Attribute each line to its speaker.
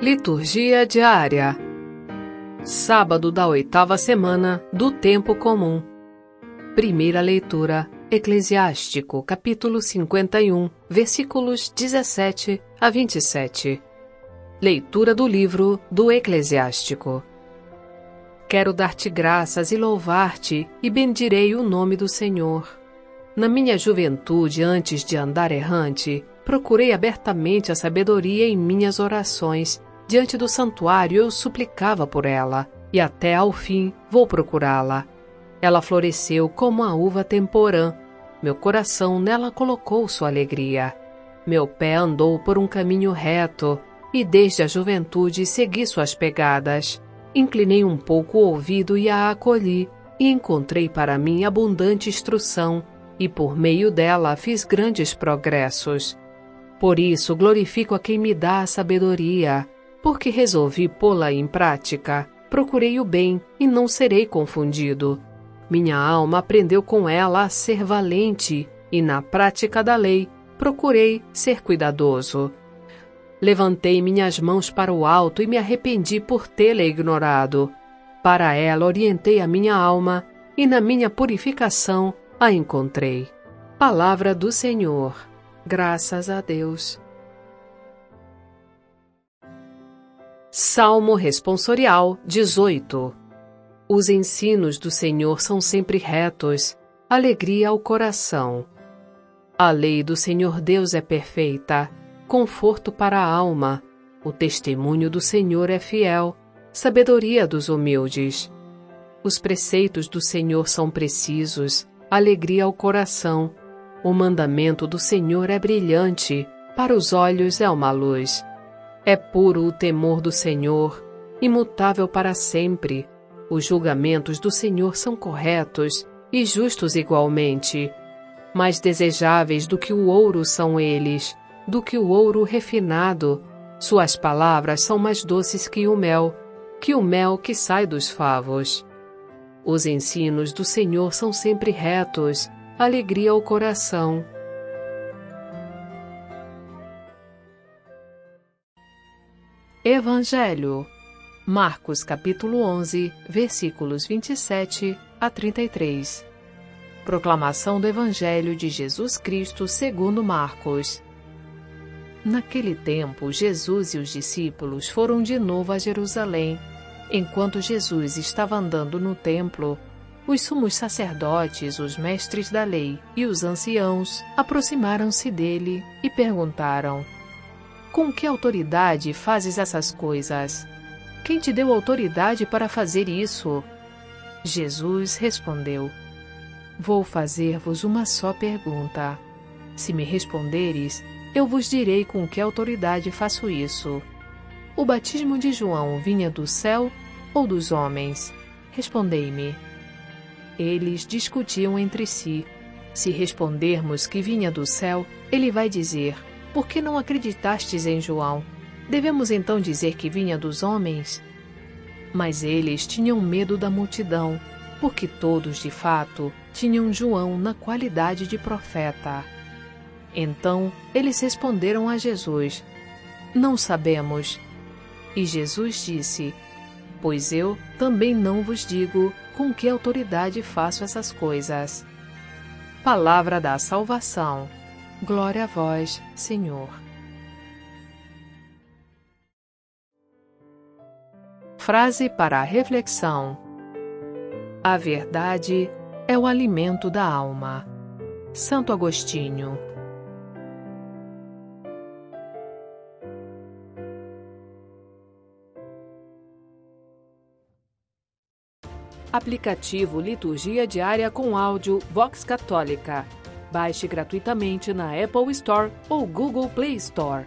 Speaker 1: Liturgia diária. Sábado da oitava semana do Tempo Comum. Primeira leitura. Eclesiástico, capítulo 51, versículos 17 a 27. Leitura do livro do Eclesiástico. Quero dar-te graças e louvar-te, e bendirei o nome do Senhor. Na minha juventude, antes de andar errante, procurei abertamente a sabedoria em minhas orações. Diante do santuário eu suplicava por ela, e até ao fim vou procurá-la. Ela floresceu como a uva temporã. Meu coração nela colocou sua alegria. Meu pé andou por um caminho reto, e desde a juventude segui suas pegadas. Inclinei um pouco o ouvido e a acolhi, e encontrei para mim abundante instrução, e por meio dela fiz grandes progressos. Por isso glorifico a quem me dá a sabedoria, porque resolvi pô-la em prática. Procurei o bem e não serei confundido. Minha alma aprendeu com ela a ser valente, e na prática da lei procurei ser cuidadoso. Levantei minhas mãos para o alto e me arrependi por tê-la ignorado. Para ela orientei a minha alma, e na minha purificação a encontrei. Palavra do Senhor. Graças a Deus. Salmo Responsorial 18 Os ensinos do Senhor são sempre retos, alegria ao coração. A lei do Senhor Deus é perfeita, conforto para a alma. O testemunho do Senhor é fiel, sabedoria dos humildes. Os preceitos do Senhor são precisos, alegria ao coração. O mandamento do Senhor é brilhante, para os olhos é uma luz. É puro o temor do Senhor, imutável para sempre. Os julgamentos do Senhor são corretos e justos igualmente. Mais desejáveis do que o ouro são eles, do que o ouro refinado. Suas palavras são mais doces que o mel, que o mel que sai dos favos. Os ensinos do Senhor são sempre retos, alegria ao coração. Evangelho Marcos capítulo 11, versículos 27 a 33. Proclamação do Evangelho de Jesus Cristo segundo Marcos. Naquele tempo, Jesus e os discípulos foram de novo a Jerusalém Enquanto Jesus estava andando no templo, os sumos sacerdotes, os mestres da lei e os anciãos aproximaram-se dele e perguntaram: Com que autoridade fazes essas coisas? Quem te deu autoridade para fazer isso? Jesus respondeu: Vou fazer-vos uma só pergunta. Se me responderes, eu vos direi com que autoridade faço isso. O batismo de João vinha do céu ou dos homens? Respondei-me. Eles discutiam entre si. Se respondermos que vinha do céu, ele vai dizer: Por que não acreditastes em João? Devemos então dizer que vinha dos homens? Mas eles tinham medo da multidão, porque todos, de fato, tinham João na qualidade de profeta. Então eles responderam a Jesus: Não sabemos. E Jesus disse: Pois eu também não vos digo com que autoridade faço essas coisas. Palavra da salvação. Glória a vós, Senhor. Frase para a reflexão: A verdade é o alimento da alma. Santo Agostinho. Aplicativo Liturgia Diária com áudio Vox Católica. Baixe gratuitamente na Apple Store ou Google Play Store.